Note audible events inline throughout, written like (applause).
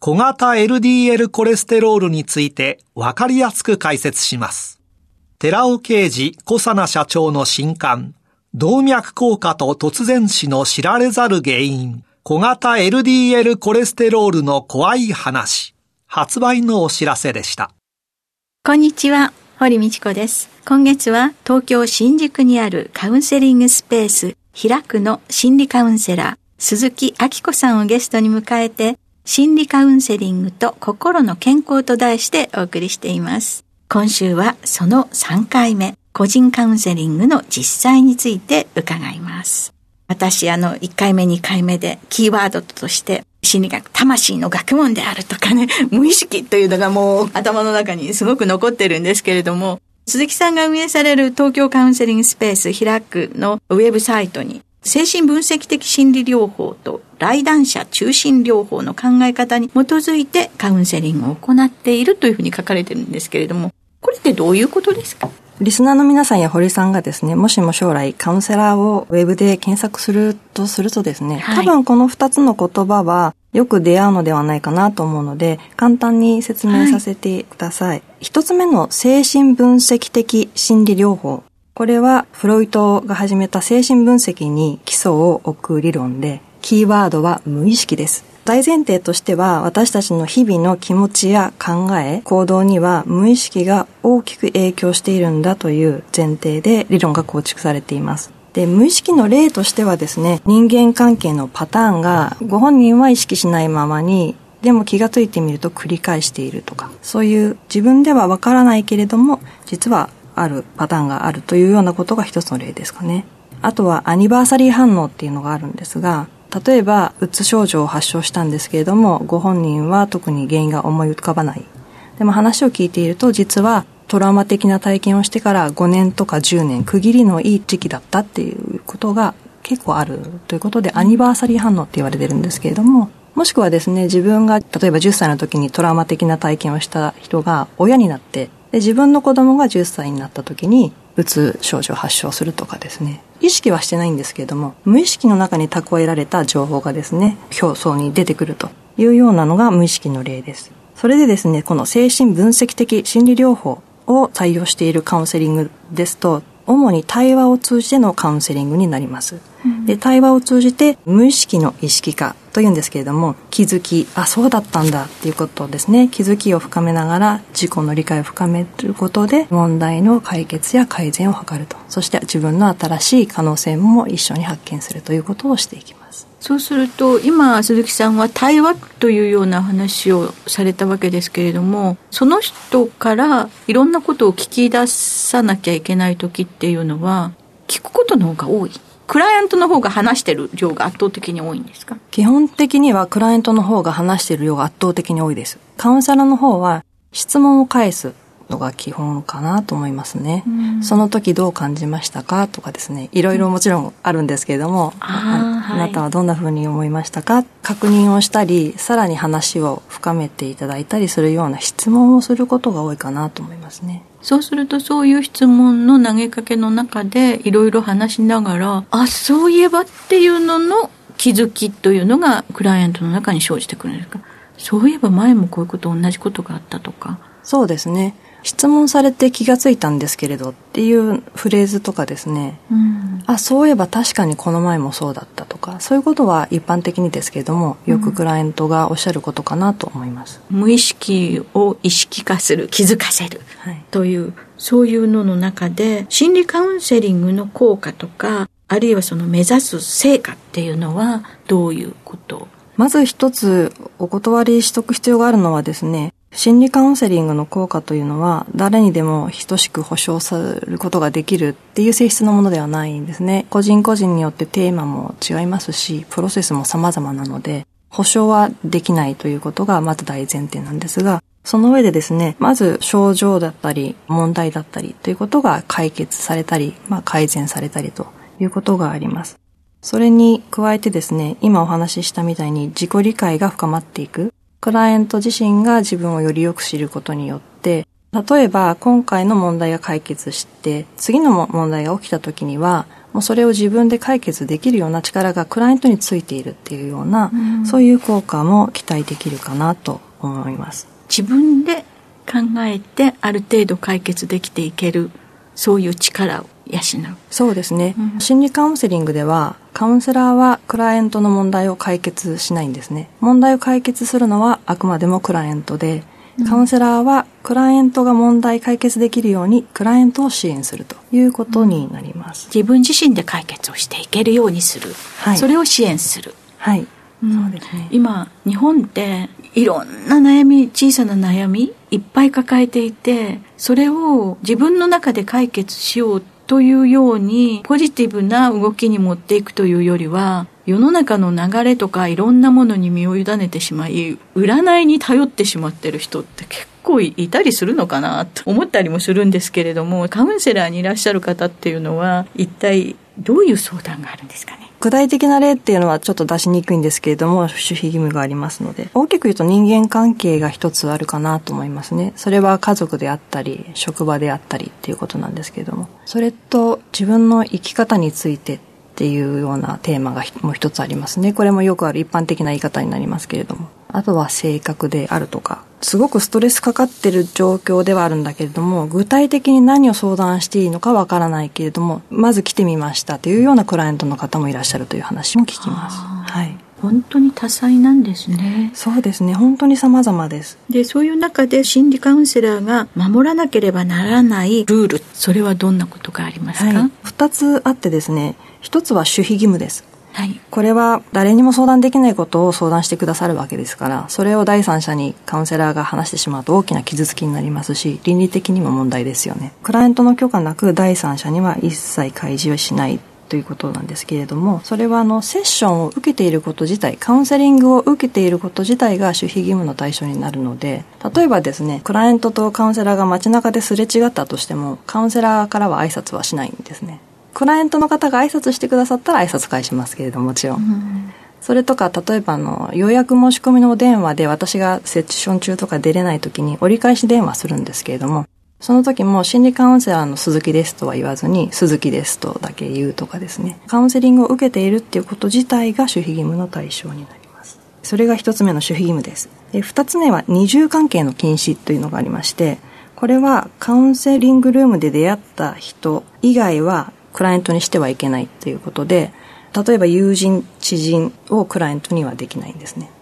小型 LDL コレステロールについてわかりやすく解説します。寺尾啓治小佐奈社長の新刊、動脈硬化と突然死の知られざる原因、小型 LDL コレステロールの怖い話、発売のお知らせでした。こんにちは。堀道子です。今月は東京新宿にあるカウンセリングスペース開くの心理カウンセラー鈴木明子さんをゲストに迎えて心理カウンセリングと心の健康と題してお送りしています。今週はその3回目個人カウンセリングの実際について伺います。私あの1回目2回目でキーワードとして心理学、魂の学問であるとかね、(laughs) 無意識というのがもう頭の中にすごく残ってるんですけれども、鈴木さんが運営される東京カウンセリングスペース開くのウェブサイトに、精神分析的心理療法と来談者中心療法の考え方に基づいてカウンセリングを行っているというふうに書かれてるんですけれども、これってどういうことですか？リスナーの皆さんや堀さんがですね、もしも将来カウンセラーをウェブで検索するとするとですね、多分この二つの言葉はよく出会うのではないかなと思うので、簡単に説明させてください。一、はい、つ目の精神分析的心理療法。これはフロイトが始めた精神分析に基礎を置く理論で、キーワードは無意識です。大前提としては私たちの日々の気持ちや考え、行動には無意識が大きく影響しているんだという前提で理論が構築されています。で、無意識の例としてはですね、人間関係のパターンがご本人は意識しないままにでも気がついてみると繰り返しているとか、そういう自分ではわからないけれども、実はあるパターンがあるというようなことが一つの例ですかね。あとはアニバーサリー反応っていうのがあるんですが、例えばうつ症状を発症したんですけれどもご本人は特に原因が思い浮かばないでも話を聞いていると実はトラウマ的な体験をしてから5年とか10年区切りのいい時期だったっていうことが結構あるということでアニバーサリー反応って言われてるんですけれどももしくはですね自分が例えば10歳の時にトラウマ的な体験をした人が親になってで自分の子供が10歳になった時にうつ症状発症するとかですね。意識はしてないんですけれども無意識の中に蓄えられた情報がですね表層に出てくるというようなのが無意識の例です。それでですねこの精神分析的心理療法を採用しているカウンセリングですと主に対話を通じてのカウンセリングになります。うん、で対話を通じて無意識の意識化というんですけれども気づきあそうだったんだっていうことですね気づきを深めながら自己の理解を深めることで問題の解決や改善を図るとそして自分の新しい可能性も一緒に発見するということをしていきます。そうすると今鈴木さんは対話というような話をされたわけですけれどもその人からいろんなことを聞き出さなきゃいけない時っていうのは聞くことの方が多い。クライアントの方が話してる量が圧倒的に多いんですか？基本的にはクライアントの方が話してる量が圧倒的に多いです。カウンセラーの方は質問を返す。のが基本かなと思いますね。うん、その時どう感じましたかとかですね、いろいろもちろんあるんですけれども、ああなたはどんな風に思いましたか、確認をしたり、さらに話を深めていただいたりするような質問をすることが多いかなと思いますね。そうするとそういう質問の投げかけの中でいろいろ話しながら、あ、そういえばっていうのの気づきというのがクライアントの中に生じてくるんですか？そういえば前もこういうこと同じことがあったとか。そうですね。質問されて気がついたんですけれどっていうフレーズとかですね、うん、あそういえば確かにこの前もそうだったとか。か、そういうことは一般的にですけれども、よくクライアントがおっしゃることかなと思います。うん、無意識を意識化する、気づかせる、はい、という、そういうのの中で、心理カウンセリングの効果とか、あるいはその目指す成果っていうのはどういうことまず一つお断りしとく必要があるのはですね、心理カウンセリングの効果というのは誰にでも等しく保証することができるっていう性質のものではないんですね。個人個人によってテーマも違いますし、プロセスも様々なので、保証はできないということがまず大前提なんですが、その上でですね、まず症状だったり問題だったりということが解決されたり、まあ、改善されたりということがあります。それに加えてですね、今お話ししたみたいに自己理解が深まっていく。クライアント自身が自分をよりよく知ることによって、例えば今回の問題が解決して、次の問題が起きた時には、もうそれを自分で解決できるような力がクライアントについているっていうような、うん、そういう効果も期待できるかなと思います。自分で考えてある程度解決できていける、そういう力を養う。そうですね、うん、心理カウンセリングではカウンセラーはクライアントの問題を解決しないんですね。問題を解決するのはあくまでもクライアントで、カウンセラーはクライアントが問題解決できるようにクライアントを支援するということになります。自分自身で解決をしていけるようにする。はい、それを支援する。はい。そうですね。今、日本っていろんな悩み、小さな悩み、いっぱい抱えていて、それを自分の中で解決しようというようにポジティブな動きに持っていくというよりは世の中の流れとかいろんなものに身を委ねてしまい占いに頼ってしまってる人って結構いたりするのかなと思ったりもするんですけれどもカウンセラーにいらっしゃる方っていうのは一体どういう相談があるんですかね？具体的な例っていうのはちょっと出しにくいんですけれども、守秘義務がありますので、大きく言うと人間関係が一つあるかなと思いますね。それは家族であったり、職場であったりっていうことなんですけれども、それと自分の生き方についてっていうようなテーマがもう一つありますね。これもよくある一般的な言い方になりますけれども。あとは性格であるとか。すごくストレスかかってる状況ではあるんだけれども、具体的に何を相談していいのかわからないけれども、まず来てみましたというようなクライアントの方もいらっしゃるという話も聞きます。はい。本当に多彩なんですね。そうですね。本当に様々です。で、そういう中で心理カウンセラーが守らなければならないルール、それはどんなことがありますか、二、はい、つあってですね、一つは守秘義務です。はい、これは誰にも相談できないことを相談してくださるわけですから、それを第三者にカウンセラーが話してしまうと大きな傷つきになりますし、倫理的にも問題ですよね。クライアントの許可なく第三者には一切開示をしないということなんですけれども、それはあの、セッションを受けていること自体、カウンセリングを受けていること自体が守秘義務の対象になるので、例えばですね、クライアントとカウンセラーが街中ですれ違ったとしても、カウンセラーからは挨拶はしないんですね。クライアントの方が挨拶してくださったら挨拶返しますけれども、もちろん。うんそれとか、例えばあの、予約申し込みの電話で私がセッション中とか出れない時に折り返し電話するんですけれども、その時も心理カウンセラーの鈴木ですとは言わずに、鈴木ですとだけ言うとかですね。カウンセリングを受けているっていうこと自体が守秘義務の対象になります。それが一つ目の守秘義務です。で、二つ目は二重関係の禁止というのがありまして、これはカウンセリングルームで出会った人以外はクライアントにしてはいけないっていうことで、例えば友人、知人をクライアントにはできないんですね。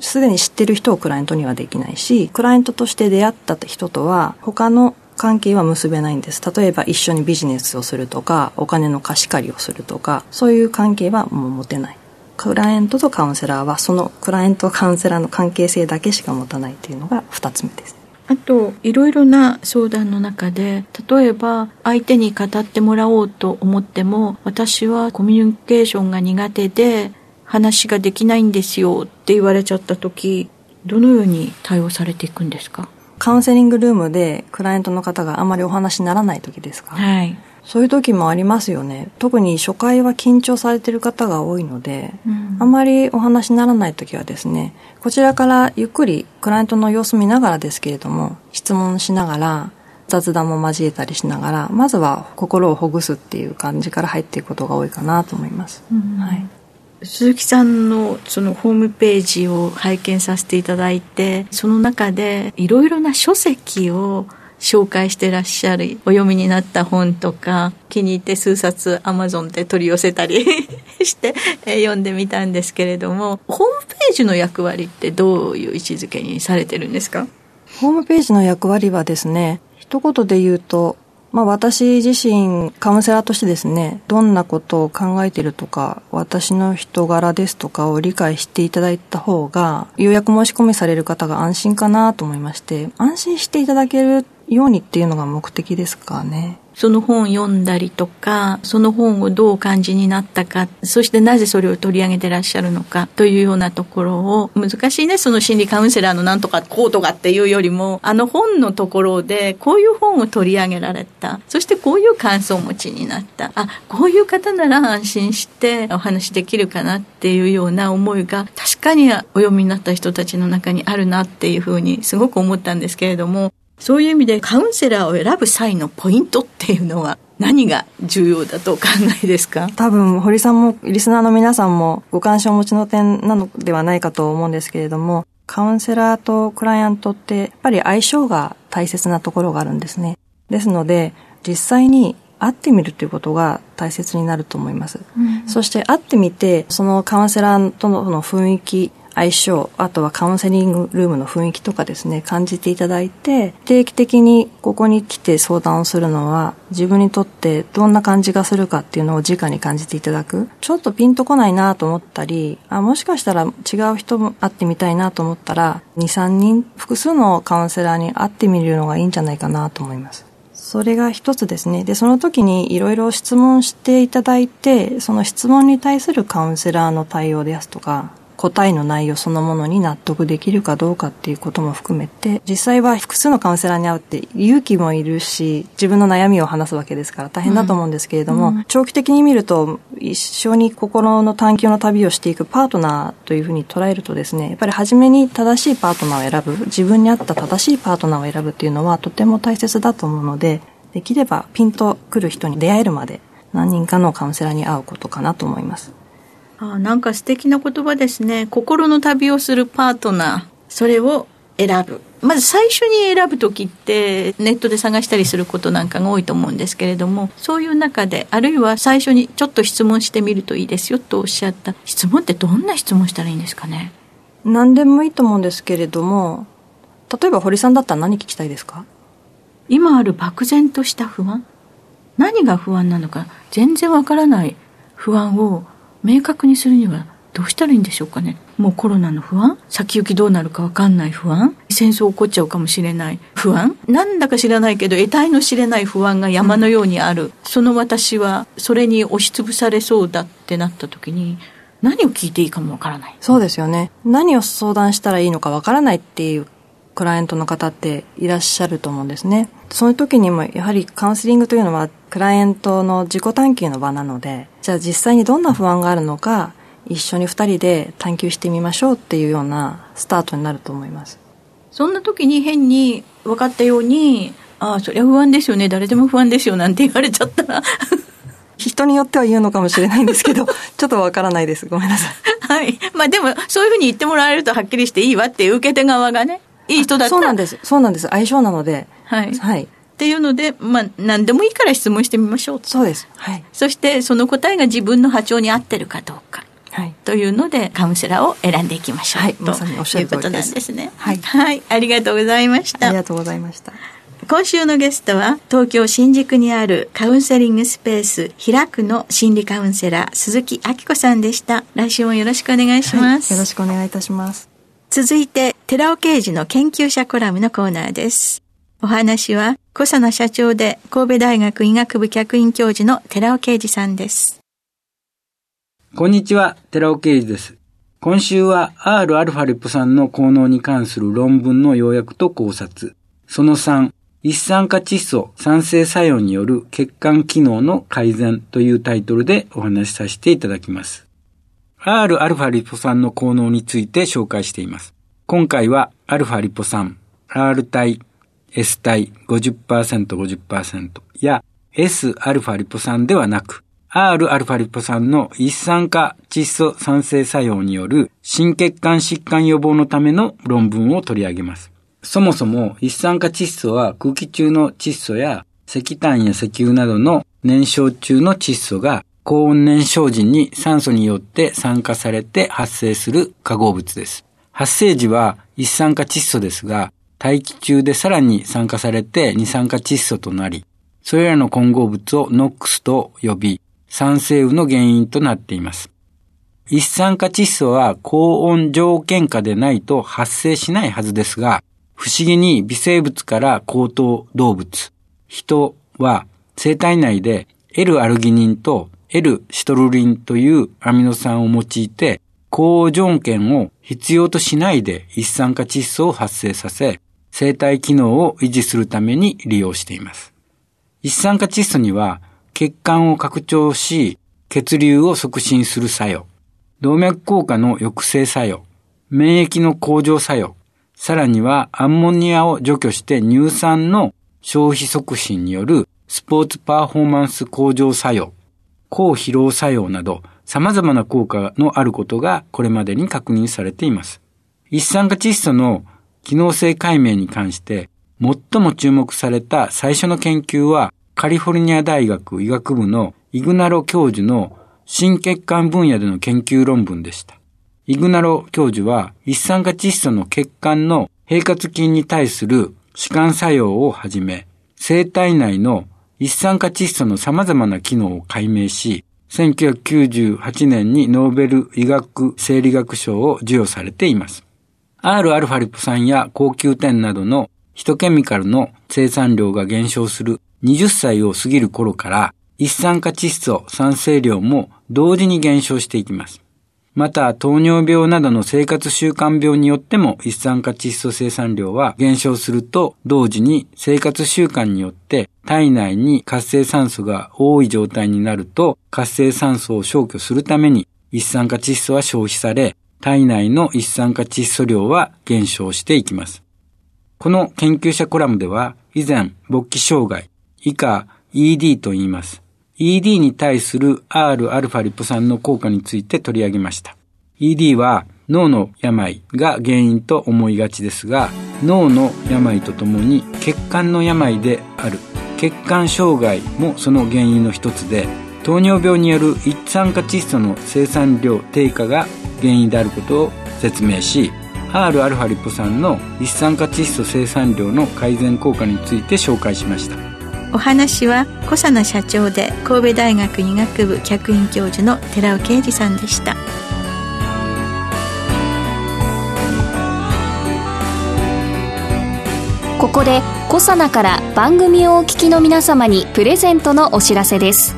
すでに知ってる人をクライアントにはできないし、クライアントとして出会った人とは他の関係は結べないんです。例えば一緒にビジネスをするとか、お金の貸し借りをするとか、そういう関係はもう持てない。クライアントとカウンセラーはそのクライアントカウンセラーの関係性だけしか持たないというのが二つ目です。あといろいろな相談の中で例えば相手に語ってもらおうと思っても私はコミュニケーションが苦手で話ができないんですよって言われちゃった時どのように対応されていくんですか？カウンセリングルームでクライアントの方があまりお話にならない時ですか？はいそういう時もありますよね。特に初回は緊張されてる方が多いので、うん、あまりお話にならない時はですね、こちらからゆっくりクライアントの様子見ながらですけれども、質問しながら、雑談も交えたりしながら、まずは心をほぐすっていう感じから入っていくことが多いかなと思います。うん、はい。鈴木さんのそのホームページを拝見させていただいて、その中でいろいろな書籍を紹介してらっしゃるお読みになった本とか気に入って数冊アマゾンで取り寄せたり (laughs) して読んでみたんですけれどもホームページの役割ってどういう位置づけにされてるんですか？ホームページの役割はですね一言で言うとまあ私自身カウンセラーとしてですね、どんなことを考えているとか、私の人柄ですとかを理解していただいた方が、予約申し込みされる方が安心かなと思いまして、安心していただけるようにっていうのが目的ですかね。その本を読んだりとか、その本をどう感じになったか、そしてなぜそれを取り上げてらっしゃるのかというようなところを、難しいね、その心理カウンセラーのなんとかこうとかっていうよりも、あの本のところでこういう本を取り上げられた、そしてこういう感想を持ちになった、あ、こういう方なら安心してお話できるかなっていうような思いが、確かにお読みになった人たちの中にあるなっていうふうにすごく思ったんですけれども、そういう意味でカウンセラーを選ぶ際のポイントっていうのは何が重要だとお考えですか？多分堀さんもリスナーの皆さんもご関心をお持ちの点なのではないかと思うんですけれどもカウンセラーとクライアントってやっぱり相性が大切なところがあるんですね。ですので実際に会ってみるということが大切になると思います。うん、そして会ってみてそのカウンセラーとの雰囲気相性、あとはカウンセリングルームの雰囲気とかですね、感じていただいて、定期的にここに来て相談をするのは、自分にとってどんな感じがするかっていうのを直に感じていただく。ちょっとピンとこないなと思ったり、あ、もしかしたら違う人も会ってみたいなと思ったら、2、3人、複数のカウンセラーに会ってみるのがいいんじゃないかなと思います。それが一つですね。で、その時にいろいろ質問していただいて、その質問に対するカウンセラーの対応ですとか、答えの内容そのものに納得できるかどうかっていうことも含めて、実際は複数のカウンセラーに会うって勇気もいるし、自分の悩みを話すわけですから大変だと思うんですけれども、うん、長期的に見ると一緒に心の探求の旅をしていくパートナーというふうに捉えるとですね、やっぱり初めに正しいパートナーを選ぶ、自分に合った正しいパートナーを選ぶっていうのはとても大切だと思うので、できればピンと来る人に出会えるまで何人かのカウンセラーに会うことかなと思います。あなんか素敵な言葉ですね。心の旅をするパートナー。それを選ぶ。まず最初に選ぶ時ってネットで探したりすることなんかが多いと思うんですけれどもそういう中であるいは最初にちょっと質問してみるといいですよとおっしゃった質問ってどんな質問したらいいんですかね？何でもいいと思うんですけれども例えば堀さんだったら何聞きたいですか？今ある漠然とした不安何が不安なのか全然わからない不安を明確にするにはどうしたらいいんでしょうかね。もうコロナの不安。先行きどうなるか分かんない不安。戦争起こっちゃうかもしれない。不安。なんだか知らないけど得体の知れない不安が山のようにある、うん、その私はそれに押しつぶされそうだってなった時に何を聞いていいかも分からない。そうですよね。何を相談したらいいのか分からないっていうクライアントの方っていらっしゃると思うんですねそういう時にもやはりカウンセリングというのはクライアントの自己探求の場なので、じゃあ実際にどんな不安があるのか、一緒に二人で探求してみましょうっていうようなスタートになると思います。そんな時に変に分かったように、ああ、そりゃ不安ですよね、誰でも不安ですよなんて言われちゃったら人によっては言うのかもしれないんですけど、(laughs) ちょっとわからないです。ごめんなさい。はい。まあでも、そういうふうに言ってもらえるとはっきりしていいわっていう受け手側がね、いい人だったら。そうなんです。そうなんです。相性なので。はい。はい。っていうので、まあ、何でもいいから質問してみましょうそうです。はい。そして、その答えが自分の波長に合ってるかどうか。はい。というので、カウンセラーを選んでいきましょう。はい。まさにおっしゃるということなんですね。はい。はい。ありがとうございました。ありがとうございました。今週のゲストは東京新宿にあるカウンセリングスペース開くの心理カウンセラー鈴木明子さんでした。来週もよろしくお願いします。はい、よろしくお願いいたします。続いて寺尾啓二の研究者コラムのコーナーです。お話は小佐奈社長で神戸大学医学部客員教授の寺尾啓二さんです。こんにちは、寺尾啓二です。今週は Rα リポ酸の効能に関する論文の要約と考察。その3、一酸化窒素酸性作用による血管機能の改善というタイトルでお話しさせていただきます。Rα リポ酸の効能について紹介しています。今回は α リポ酸、R 体、S 体50%、50%や Sα リポ酸ではなく、Rα リポ酸の一酸化窒素酸性作用による心血管疾患予防のための論文を取り上げます。 そもそも一酸化窒素は空気中の窒素や石炭や石油などの燃焼中の窒素が 高温燃焼時に酸素によって酸化されて発生する化合物です。発生時は一酸化窒素ですが、大気中でさらに酸化されて二酸化窒素となり、それらの混合物をノックスと呼び、酸性雨の原因となっています。一酸化窒素は高温条件下でないと発生しないはずですが、不思議に微生物から高等動物、人は生体内で L アルギニンと L シトルリンというアミノ酸を用いて高条件を必要としないで一酸化窒素を発生させ、生体機能を維持するために利用しています。一酸化窒素には血管を拡張し、血流を促進する作用、動脈硬化の抑制作用、免疫の向上作用、さらにはアンモニアを除去して乳酸の消費促進によるスポーツパフォーマンス向上作用、抗疲労作用など様々な効果のあることがこれまでに確認されています。一酸化窒素の機能性解明に関して最も注目された最初の研究はカリフォルニア大学医学部のイグナロ教授の心血管分野での研究論文でした。イグナロ教授は一酸化窒素の血管の平滑筋に対する弛緩作用をはじめ、生体内の一酸化窒素の様々な機能を解明し、1998年にノーベル医学生理学賞を授与されています。Rα リポ酸や高級点などのヒトケミカルの生産量が減少する20歳を過ぎる頃から一酸化窒素酸性量も同時に減少していきます。また、糖尿病などの生活習慣病によっても一酸化窒素生産量は減少すると同時に生活習慣によって体内に活性酸素が多い状態になると活性酸素を消去するために一酸化窒素は消費され体内の一酸化窒素量は減少していきます。この研究者コラムでは以前勃起障害以下 ED と言います。ED に対する Rα リポ酸の効果について取り上げました。ED は脳の病が原因と思いがちですが、脳の病とともに血管の病である血管障害もその原因の一つで、糖尿病による一酸化窒素の生産量低下が原因であることを説明し、Rα リポ酸の一酸化窒素生産量の改善効果について紹介しました。お話は小佐奈社長で神戸大学医学部客員教授の寺尾啓二さんでした。ここで小佐奈から番組をお聞きの皆様にプレゼントのお知らせです。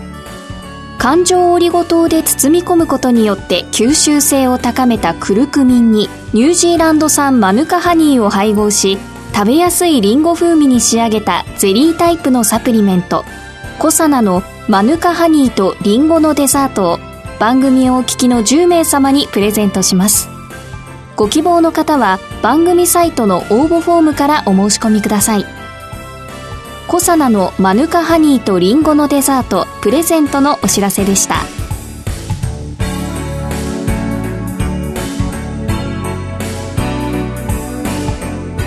環状オリゴ糖で包み込むことによって吸収性を高めたクルクミンにニュージーランド産マヌカハニーを配合し食べやすいリンゴ風味に仕上げたゼリータイプのサプリメント。コサナのマヌカハニーとリンゴのデザートを番組をお聞きの10名様にプレゼントします。ご希望の方は番組サイトの応募フォームからお申し込みください。コサナのマヌカハニーとリンゴのデザートプレゼントのお知らせでした。